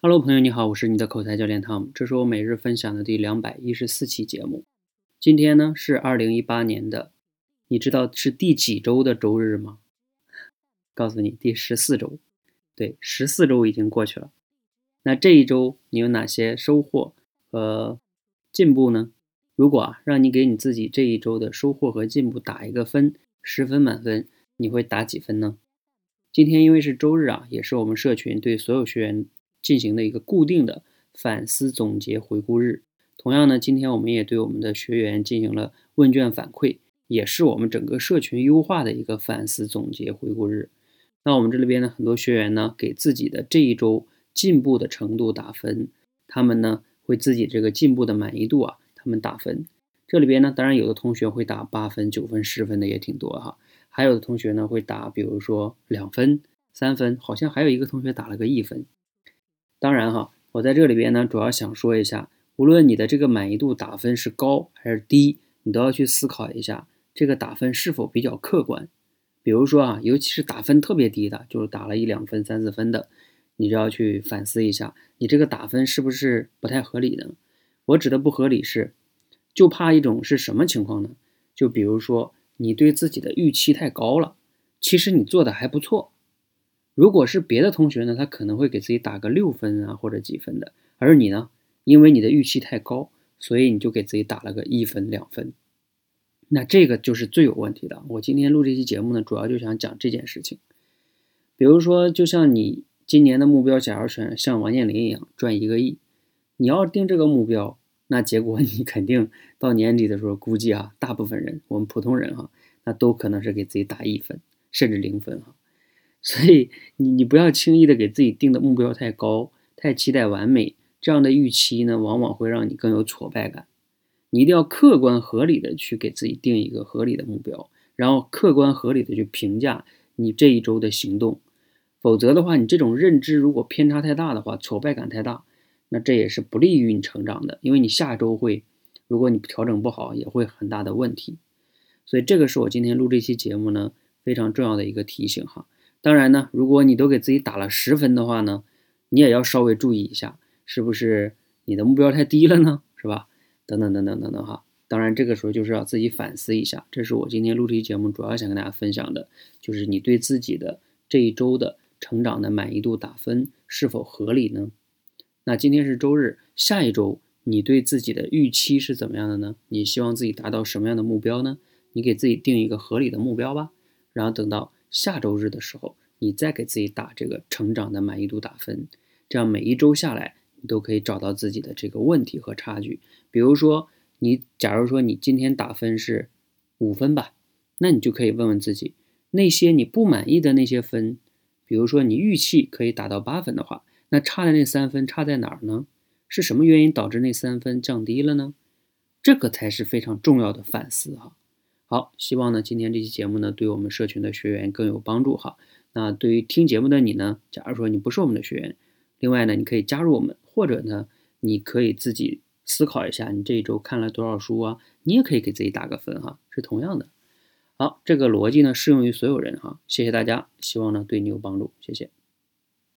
Hello，朋友你好，我是你的口才教练汤姆，这是我每日分享的第两百一十四期节目。今天呢是二零一八年的，你知道是第几周的周日吗？告诉你，第十四周。对，十四周已经过去了。那这一周你有哪些收获和进步呢？如果啊让你给你自己这一周的收获和进步打一个分，十分满分，你会打几分呢？今天因为是周日啊，也是我们社群对所有学员。进行的一个固定的反思总结回顾日。同样呢，今天我们也对我们的学员进行了问卷反馈，也是我们整个社群优化的一个反思总结回顾日。那我们这里边呢，很多学员呢给自己的这一周进步的程度打分，他们呢会自己这个进步的满意度啊，他们打分。这里边呢，当然有的同学会打八分、九分、十分的也挺多哈，还有的同学呢会打，比如说两分、三分，好像还有一个同学打了个一分。当然哈，我在这里边呢，主要想说一下，无论你的这个满意度打分是高还是低，你都要去思考一下，这个打分是否比较客观。比如说啊，尤其是打分特别低的，就是打了一两分、三四分的，你就要去反思一下，你这个打分是不是不太合理呢？我指的不合理是，就怕一种是什么情况呢？就比如说你对自己的预期太高了，其实你做的还不错。如果是别的同学呢，他可能会给自己打个六分啊，或者几分的，而你呢，因为你的预期太高，所以你就给自己打了个一分、两分，那这个就是最有问题的。我今天录这期节目呢，主要就想讲这件事情。比如说，就像你今年的目标，假如选像王健林一样赚一个亿，你要定这个目标，那结果你肯定到年底的时候，估计啊，大部分人，我们普通人哈，那都可能是给自己打一分，甚至零分哈。所以你你不要轻易的给自己定的目标太高，太期待完美，这样的预期呢，往往会让你更有挫败感。你一定要客观合理的去给自己定一个合理的目标，然后客观合理的去评价你这一周的行动。否则的话，你这种认知如果偏差太大的话，挫败感太大，那这也是不利于你成长的，因为你下周会，如果你调整不好，也会很大的问题。所以这个是我今天录这期节目呢非常重要的一个提醒哈。当然呢，如果你都给自己打了十分的话呢，你也要稍微注意一下，是不是你的目标太低了呢？是吧？等等等等等等哈。当然，这个时候就是要自己反思一下。这是我今天录这期节目主要想跟大家分享的，就是你对自己的这一周的成长的满意度打分是否合理呢？那今天是周日，下一周你对自己的预期是怎么样的呢？你希望自己达到什么样的目标呢？你给自己定一个合理的目标吧，然后等到。下周日的时候，你再给自己打这个成长的满意度打分，这样每一周下来，你都可以找到自己的这个问题和差距。比如说，你假如说你今天打分是五分吧，那你就可以问问自己，那些你不满意的那些分，比如说你预期可以达到八分的话，那差的那三分差在哪儿呢？是什么原因导致那三分降低了呢？这个才是非常重要的反思哈。好，希望呢今天这期节目呢对我们社群的学员更有帮助哈。那对于听节目的你呢，假如说你不是我们的学员，另外呢你可以加入我们，或者呢你可以自己思考一下，你这一周看了多少书啊？你也可以给自己打个分哈，是同样的。好，这个逻辑呢适用于所有人哈。谢谢大家，希望呢对你有帮助，谢谢。